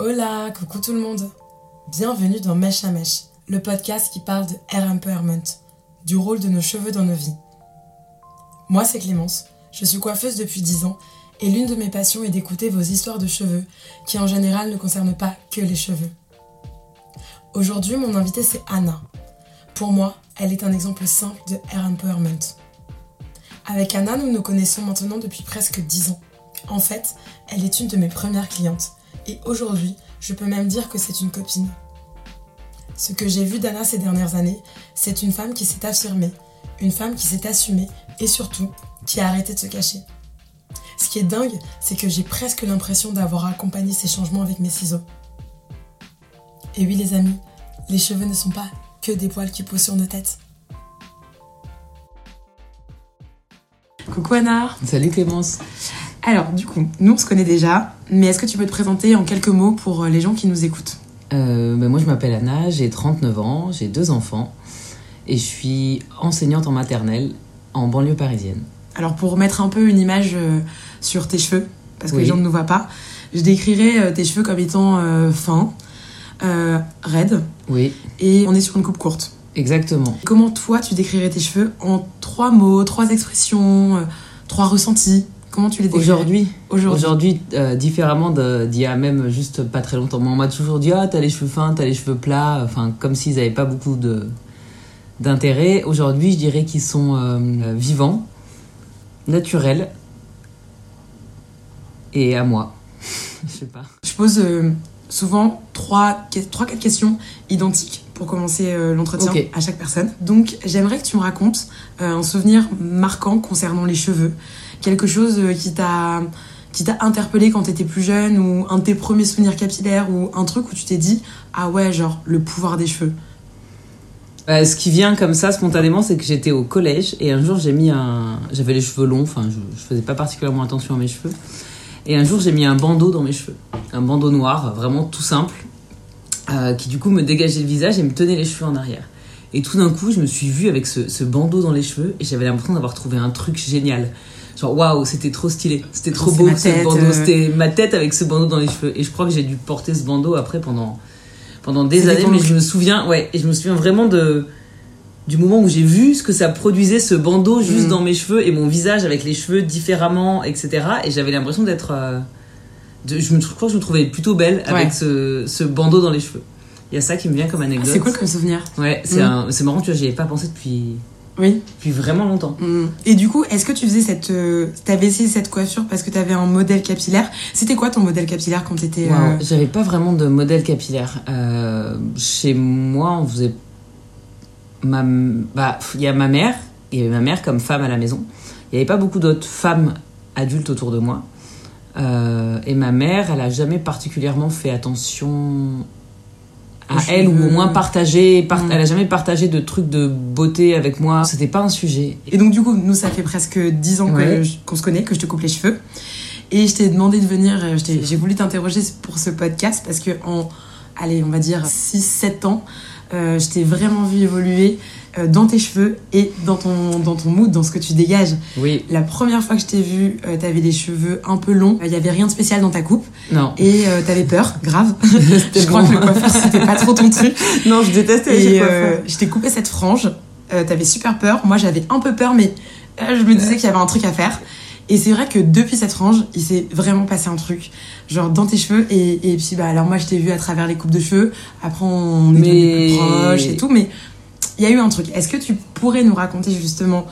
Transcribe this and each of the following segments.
Hola, coucou tout le monde. Bienvenue dans Mèche à Mèche, le podcast qui parle de hair empowerment, du rôle de nos cheveux dans nos vies. Moi, c'est Clémence. Je suis coiffeuse depuis 10 ans et l'une de mes passions est d'écouter vos histoires de cheveux qui en général ne concernent pas que les cheveux. Aujourd'hui, mon invitée c'est Anna. Pour moi, elle est un exemple simple de hair empowerment. Avec Anna, nous nous connaissons maintenant depuis presque 10 ans. En fait, elle est une de mes premières clientes et aujourd'hui, je peux même dire que c'est une copine. Ce que j'ai vu d'Anna ces dernières années, c'est une femme qui s'est affirmée, une femme qui s'est assumée et surtout qui a arrêté de se cacher. Ce qui est dingue, c'est que j'ai presque l'impression d'avoir accompagné ces changements avec mes ciseaux. Et oui les amis, les cheveux ne sont pas que des poils qui poussent sur nos têtes. Coucou Anna Salut Clémence Alors du coup, nous on se connaît déjà, mais est-ce que tu peux te présenter en quelques mots pour les gens qui nous écoutent? Euh, ben Moi je m'appelle Anna, j'ai 39 ans, j'ai deux enfants et je suis enseignante en maternelle en banlieue parisienne. Alors pour mettre un peu une image euh, sur tes cheveux, parce que les gens ne nous voient pas, je décrirais euh, tes cheveux comme étant euh, fins, raides. Oui. Et on est sur une coupe courte. Exactement. Comment toi tu décrirais tes cheveux en trois mots, trois expressions, trois ressentis? Comment tu les décrirais Aujourd'hui Aujourd'hui, différemment d'il y a même juste pas très longtemps. on m'a toujours dit Ah, t'as les cheveux fins, t'as les cheveux plats, enfin, comme s'ils n'avaient pas beaucoup de d'intérêt. Aujourd'hui, je dirais qu'ils sont vivants, naturels et à moi. je sais pas. Je pose euh, souvent 3-4 questions identiques pour commencer euh, l'entretien à chaque personne. Donc j'aimerais que tu me racontes euh, un souvenir marquant concernant les cheveux. Quelque chose qui t'a qui t'a interpellé quand t'étais plus jeune ou un de tes premiers souvenirs capillaires ou un truc où tu t'es dit ah ouais genre le pouvoir des cheveux? ce qui vient comme ça spontanément, c'est que j'étais au collège et un jour j'ai mis un, j'avais les cheveux longs, enfin je, je faisais pas particulièrement attention à mes cheveux et un jour, j'ai mis un bandeau dans mes cheveux. Un bandeau noir, vraiment tout simple, euh, qui du coup me dégageait le visage et me tenait les cheveux en arrière. Et tout d'un coup, je me suis vue avec ce, bandeau dans les cheveux et j'avais l'impression d'avoir trouvé un truc génial. Genre, waouh, c'était trop stylé. C'était trop beau ce bandeau. Euh. C'était ma tête avec ce bandeau dans les cheveux. Et je crois que j'ai dû porter ce bandeau après pendant, pendant des années. Mais je me souviens, ouais, et je me souviens vraiment de du moment où j'ai vu ce que ça produisait, ce bandeau juste mm. dans mes cheveux et mon visage avec les cheveux différemment, etc. Et j'avais l'impression d'être. Euh, je, me, crois que je me trouvais plutôt belle avec ce, ce, bandeau dans les cheveux. Il y a ça qui me vient comme anecdote. c'est cool comme souvenir. Ouais, c'est mm. marrant, tu vois, j'y avais pas pensé depuis. Oui. Depuis vraiment longtemps. Mm. Et du coup, est-ce que tu faisais cette. Euh, t'avais essayé cette coiffure parce que t'avais un modèle capillaire? C'était quoi ton modèle capillaire quand t'étais. Euh, j'avais pas vraiment de modèle capillaire. chez moi, on faisait ma, bah, il y a ma mère, il y avait ma mère comme femme à la maison. Il n'y avait pas beaucoup d'autres femmes adultes autour de moi. Euh, et ma mère, elle a jamais particulièrement fait attention à elle ou au moins partagé mm. elle a jamais partagé de trucs de beauté avec moi. C'était pas un sujet. Et donc du coup nous ça fait presque 10 ans qu'on se connaît que je te coupe les cheveux. Et je t'ai demandé de venir euh, j'ai voulu t'interroger pour ce podcast parce que en allez on va dire 6 7 ans euh, je t'ai vraiment vu évoluer euh, dans tes cheveux et dans ton, dans ton mood, dans ce que tu dégages. Oui. La première fois que je t'ai vu, euh, t'avais des cheveux un peu longs. Il y avait rien de spécial dans ta coupe. Non. Et t'avais peur, grave. je crois que le coiffeur, c'était pas trop ton truc. Non, je détestais les Je t'ai coupé cette frange. t'avais super peur. Moi, j'avais un peu peur, mais je me disais qu'il y avait un truc à faire. Et c'est vrai que depuis cette frange, il s'est vraiment passé un truc, genre dans tes cheveux. Et, et puis, bah, alors moi, je t'ai vu à travers les coupes de cheveux. Après, on est mais... plus proches et tout. Mais il y a eu un truc. Est-ce que tu pourrais nous raconter justement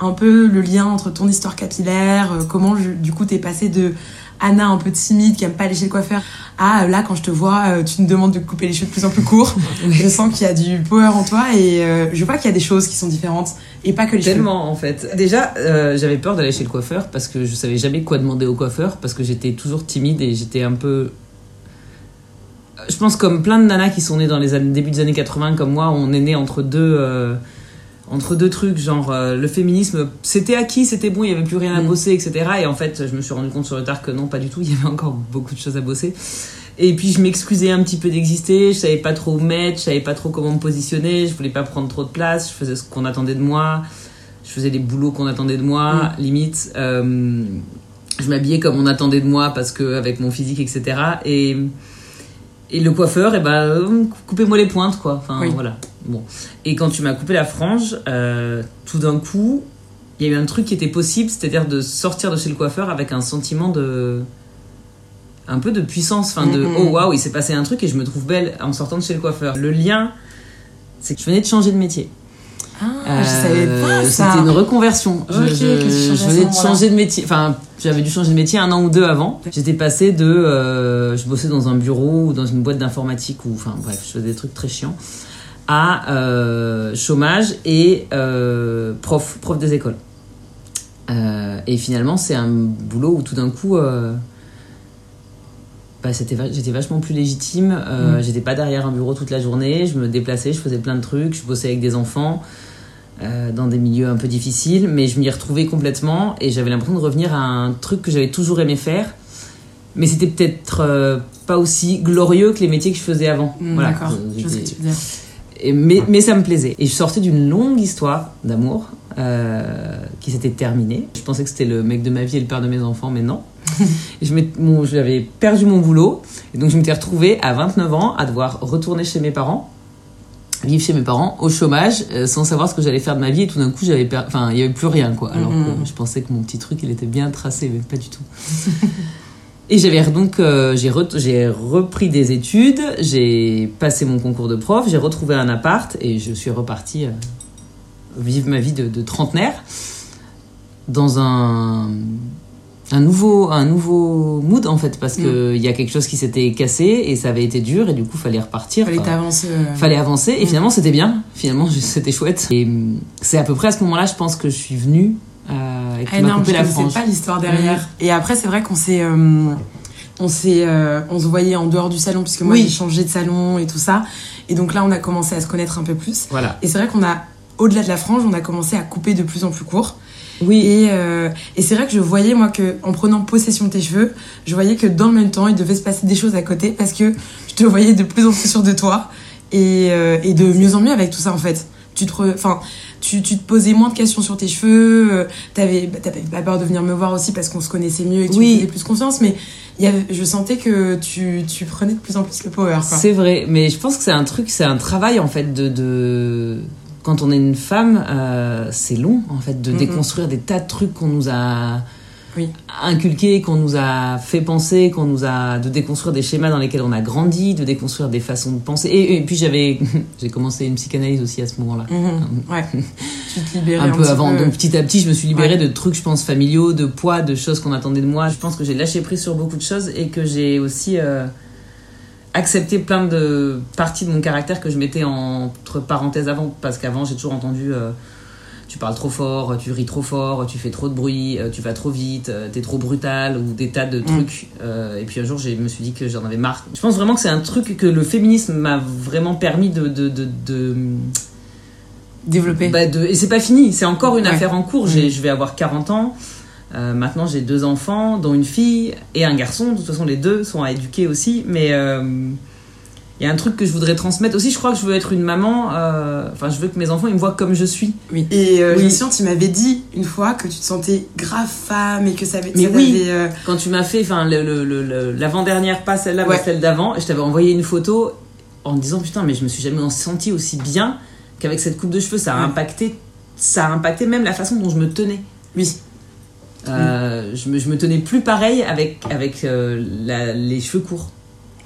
un peu le lien entre ton histoire capillaire, euh, comment du coup t'es passé de Anna un peu timide qui aime pas lécher le coiffeur. Ah là quand je te vois euh, tu me demandes de couper les cheveux de plus en plus courts. Je sens qu'il y a du power en toi et euh, je vois qu'il y a des choses qui sont différentes et pas que les tellement en fait. Déjà euh, j'avais peur d'aller chez le coiffeur parce que je savais jamais quoi demander au coiffeur parce que j'étais toujours timide et j'étais un peu je pense comme plein de nanas qui sont nées dans les années, début des années 80 comme moi on est né entre deux entre deux trucs, genre euh, le féminisme, c'était acquis, c'était bon, il y avait plus rien à mm. bosser, etc. Et en fait, je me suis rendu compte sur le tard que non, pas du tout, il y avait encore beaucoup de choses à bosser. Et puis je m'excusais un petit peu d'exister, je savais pas trop où mettre, je savais pas trop comment me positionner, je voulais pas prendre trop de place, je faisais ce qu'on attendait de moi, je faisais les boulots qu'on attendait de moi, mm. limite. Euh, je m'habillais comme on attendait de moi parce que avec mon physique, etc. Et Et le coiffeur, et ben, euh, coupez-moi les pointes, quoi. Enfin, Oui. voilà. Bon. Et quand tu m'as coupé la frange, euh, tout d'un coup, il y a eu un truc qui était possible, c'est-à-dire de sortir de chez le coiffeur avec un sentiment de. un peu de puissance, enfin de oh waouh, il s'est passé un truc et je me trouve belle en sortant de chez le coiffeur. Le lien, c'est que je venais de changer de métier. Ah, je savais pas Euh, ça. C'était une reconversion. Je- Ok, je, je à venais de changer de métier. Enfin, j'avais dû changer de métier un an ou deux avant. J'étais passée de, euh, je bossais dans un bureau ou dans une boîte d'informatique ou, enfin bref, je faisais des trucs très chiants, à euh, chômage et euh, prof, prof des écoles. Euh, et finalement, c'est un boulot où tout d'un coup, bah, j'étais vachement plus légitime. Mm. J'étais pas derrière un bureau toute la journée. Je me déplaçais, je faisais plein de trucs. Je bossais avec des enfants dans des milieux un peu difficiles, mais je m'y retrouvais complètement et j'avais l'impression de revenir à un truc que j'avais toujours aimé faire. Mais c'était peut-être pas aussi glorieux que les métiers que je faisais avant. Hmm, Voilà. D'accord, je sais ce que j'étais- tu veux dire. Et- mais, mais ça me plaisait. Et je sortais d'une longue histoire d'amour euh, qui s'était terminée. Je pensais que c'était le mec de ma vie et le père de mes enfants, mais non. J'avais perdu mon boulot. Et donc je m'étais retrouvée à 29 ans à devoir retourner chez mes parents, vivre chez mes parents, au chômage, euh, sans savoir ce que j'allais faire de ma vie. Et tout d'un coup, j'avais enfin, il n'y avait plus rien. quoi. Alors Mhm. que je pensais que mon petit truc, il était bien tracé, mais pas du tout. Et j'avais donc euh, j'ai re- j'ai repris des études, j'ai passé mon concours de prof, j'ai retrouvé un appart et je suis repartie euh, vivre ma vie de, de trentenaire dans un un nouveau un nouveau mood en fait parce que il y a quelque chose qui s'était cassé et ça avait été dur et du coup fallait repartir. Fallait Enfin, t'avances. euh, fallait avancer et Mm. finalement c'était bien finalement c'était chouette et c'est à peu près à ce moment-là je pense que je suis venue et Ah tu m'as non, coupé je la frange pas l'histoire derrière. Et après, c'est vrai qu'on s'est, euh, on s'est, euh, on se voyait en dehors du salon puisque moi Oui. j'ai changé de salon et tout ça. Et donc là, on a commencé à se connaître un peu plus. voilà Et c'est vrai qu'on a, au-delà de la frange, on a commencé à couper de plus en plus court. oui Et, euh, et c'est vrai que je voyais, moi, que en prenant possession de tes cheveux, je voyais que dans le même temps, il devait se passer des choses à côté parce que je te voyais de plus en plus sûr de toi et, euh, et de mieux en mieux avec tout ça, en fait. Tu te, re- enfin, tu, tu te posais moins de questions sur tes cheveux, euh, t'avais, bah, pas peur de venir me voir aussi parce qu'on se connaissait mieux et que tu Oui. me faisais plus confiance, mais y avait, je sentais que tu, tu prenais de plus en plus le power. C'est vrai, mais je pense que c'est un truc, c'est un travail en fait de, de... quand on est une femme, euh, c'est long en fait de déconstruire des tas de trucs qu'on nous a Oui. inculqués, qu'on nous a fait penser, qu'on nous a de déconstruire des schémas dans lesquels on a grandi, de déconstruire des façons de penser. Et, et puis j'avais j'ai commencé une psychanalyse aussi à ce moment-là. Mhm. Ouais. tu te libérais Un peu petit avant, peu. donc petit à petit, je me suis libérée Ouais. de trucs, je pense, familiaux, de poids, de choses qu'on attendait de moi. Je pense que j'ai lâché prise sur beaucoup de choses et que j'ai aussi euh, accepté plein de parties de mon caractère que je mettais entre parenthèses avant. Parce qu'avant, j'ai toujours entendu euh, tu parles trop fort, tu ris trop fort, tu fais trop de bruit, euh, tu vas trop vite, euh, t'es trop brutal ou des tas de trucs. Euh, et puis un jour, je me suis dit que j'en avais marre. Je pense vraiment que c'est un truc que le féminisme m'a vraiment permis de- de- de- de Développer. bah, de- et c'est pas fini, c'est encore une Ouais. affaire en cours. J'ai- Je vais avoir 40 ans. Euh, maintenant, j'ai deux enfants, dont une fille et un garçon. De toute façon, les deux sont à éduquer aussi. Mais euh, il y a un truc que je voudrais transmettre aussi. Je crois que je veux être une maman. euh, Enfin, je veux que mes enfants ils me voient comme je suis. Oui. Et euh, Oui. tu m'avais dit une fois que tu te sentais grave femme et que ça avait. Mais ça oui. euh, Quand tu m'as fait, enfin, l'avant-dernière, pas celle-là, mais Ouais. celle d'avant, et je t'avais envoyé une photo en me disant putain, mais je me suis jamais sentie aussi bien qu'avec cette coupe de cheveux. Ça a Ouais. impacté, ça a impacté même la façon dont je me tenais. Oui. Euh, je, me, je me tenais plus pareil avec, avec euh, la- les cheveux courts.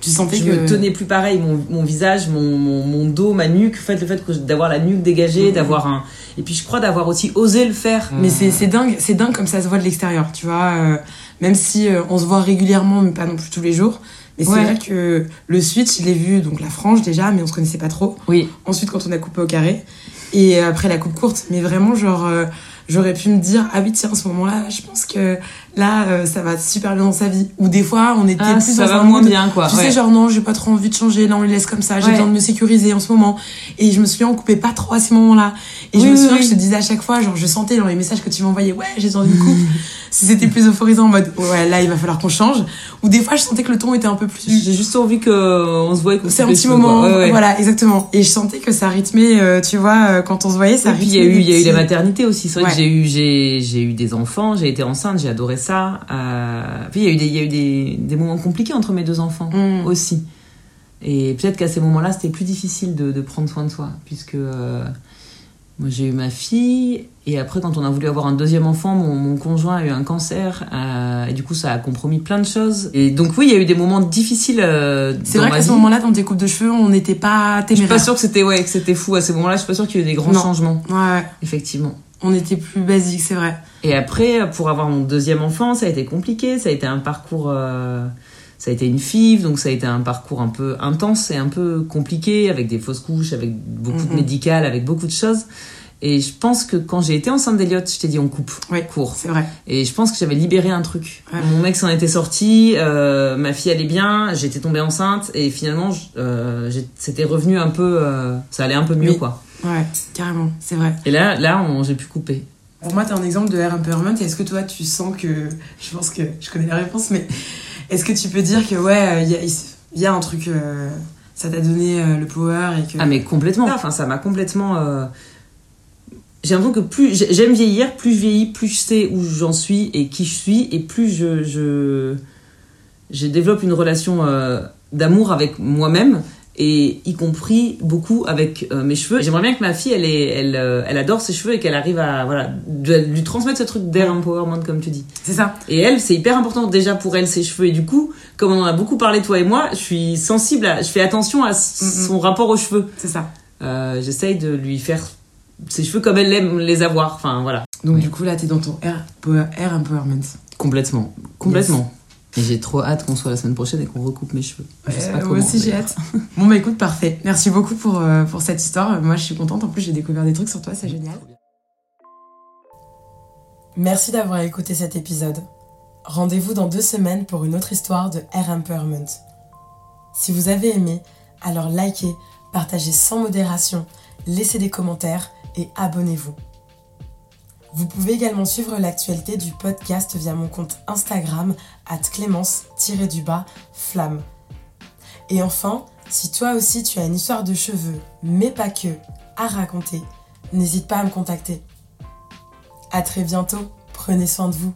Tu sentais Je que. me tenais plus pareil, mon, mon visage, mon, mon, mon dos, ma nuque, en fait, le fait d'avoir la nuque dégagée, Mhm. d'avoir un. Et puis je crois d'avoir aussi osé le faire. Mais c'est c'est dingue, c'est dingue comme ça se voit de l'extérieur, tu vois. euh, même si euh, on se voit régulièrement, mais pas non plus tous les jours. Mais c'est vrai que le switch, je l'ai vu, donc la frange déjà, mais on se connaissait pas trop. Oui, Ensuite, quand on a coupé au carré. Et après la coupe courte. Mais vraiment, genre, euh, j'aurais pu me dire, ah oui, tiens, à ce moment-là, je pense que là, euh, ça va super bien dans sa vie. Ou des fois, on était Ah, plus ça dans va un moins bien quoi. Tu ouais. sais, genre, non, j'ai pas trop envie de changer, là, on les laisse comme ça, j'ai Ouais. besoin de me sécuriser en ce moment. Et je me souviens, on coupait pas trop à ces moments-là. Et je me souviens oui. que je te disais à chaque fois, genre, je sentais dans les messages que tu m'envoyais, ouais, j'ai besoin d'une coupe. si c'était plus euphorisant en mode, ouais, là, il va falloir qu'on change. Ou des fois, je sentais que le ton était un peu plus. J'ai juste envie qu'on se voit. et qu'on C'est se un petit moment, quoi. Ouais, ouais. voilà, exactement. Et je sentais que ça rythmait, euh, tu vois, euh, quand on se voyait, ça Et puis il y a eu, des il y a eu la maternité aussi. C'est vrai Ouais. que j'ai eu, j'ai, j'ai eu des enfants, j'ai été enceinte, j'ai adoré ça. Euh, Puis il y a eu des, il y a eu des, des moments compliqués entre mes deux enfants Mm. aussi. Et peut-être qu'à ces moments-là, c'était plus difficile de, de prendre soin de soi, puisque euh, j'ai eu ma fille, et après, quand on a voulu avoir un deuxième enfant, mon, mon conjoint a eu un cancer, euh, et du coup, ça a compromis plein de choses. Et donc, oui, il y a eu des moments difficiles. Euh, C'est vrai qu'à ce moment-là, dans tes coupes de cheveux, on n'était pas Je suis pas sûre que c'était ouais, que c'était fou à ces moments-là. Je suis pas sûre qu'il y ait eu des grands Non. changements, Ouais, ouais. effectivement. On était plus basique, c'est vrai. Et après, pour avoir mon deuxième enfant, ça a été compliqué. Ça a été un parcours. euh, ça a été une FIV, donc ça a été un parcours un peu intense et un peu compliqué, avec des fausses couches, avec beaucoup de médical, avec beaucoup de choses. Et je pense que quand j'ai été enceinte d'Eliott, je t'ai dit on coupe, Ouais. court. C'est vrai. Et je pense que j'avais libéré un truc. Ouais. Mon mec s'en était sorti, euh, ma fille allait bien, j'étais tombée enceinte, et finalement, euh, c'était revenu un peu. euh, ça allait un peu mieux, Oui. quoi. Ouais, carrément, c'est vrai. Et là, là on- j'ai pu couper. Pour moi, t'es un exemple de hair empowerment. Est-ce que toi, tu sens que. Je pense que je connais la réponse, mais est-ce que tu peux dire que, ouais, il y a, il y a un truc. euh, ça t'a donné euh, le power et que. Ah mais complètement. Enfin ça m'a complètement. euh, J'ai l'impression que plus j'ai- j'aime vieillir, plus je vieillis, plus je sais où j'en suis et qui je suis, et plus je je, je développe une relation euh, d'amour avec moi-même et y compris beaucoup avec euh, mes cheveux. J'aimerais bien que ma fille, elle, est, elle, euh, elle adore ses cheveux et qu'elle arrive à voilà de- lui transmettre ce truc d'air empowerment comme tu dis. C'est ça. Et elle, c'est hyper important déjà pour elle ses cheveux et du coup, comme on en a beaucoup parlé toi et moi, je suis sensible, à, je fais attention à Mm, mm. son rapport aux cheveux. C'est ça. Euh, j'essaye de lui faire ses cheveux comme elle aime les avoir. Enfin, voilà. Donc, Oui. du coup, là, t'es dans ton hair, power- hair empowerment. Complètement. Complètement. Et j'ai trop hâte qu'on soit la semaine prochaine et qu'on recoupe mes cheveux. Je sais pas Euh, comment, moi aussi, j'ai hâte. bon, bah écoute, parfait. Merci beaucoup pour, euh, pour cette histoire. Moi, je suis contente. En plus, j'ai découvert des trucs sur toi, c'est génial. Merci d'avoir écouté cet épisode. Rendez-vous dans deux semaines pour une autre histoire de Air Empowerment. Si vous avez aimé, alors likez, partagez sans modération, laissez des commentaires et abonnez-vous. Vous pouvez également suivre l'actualité du podcast via mon compte Instagram at clémence-du-bas flamme. Et enfin, si toi aussi tu as une histoire de cheveux, mais pas que, à raconter, n'hésite pas à me contacter. À très bientôt, prenez soin de vous.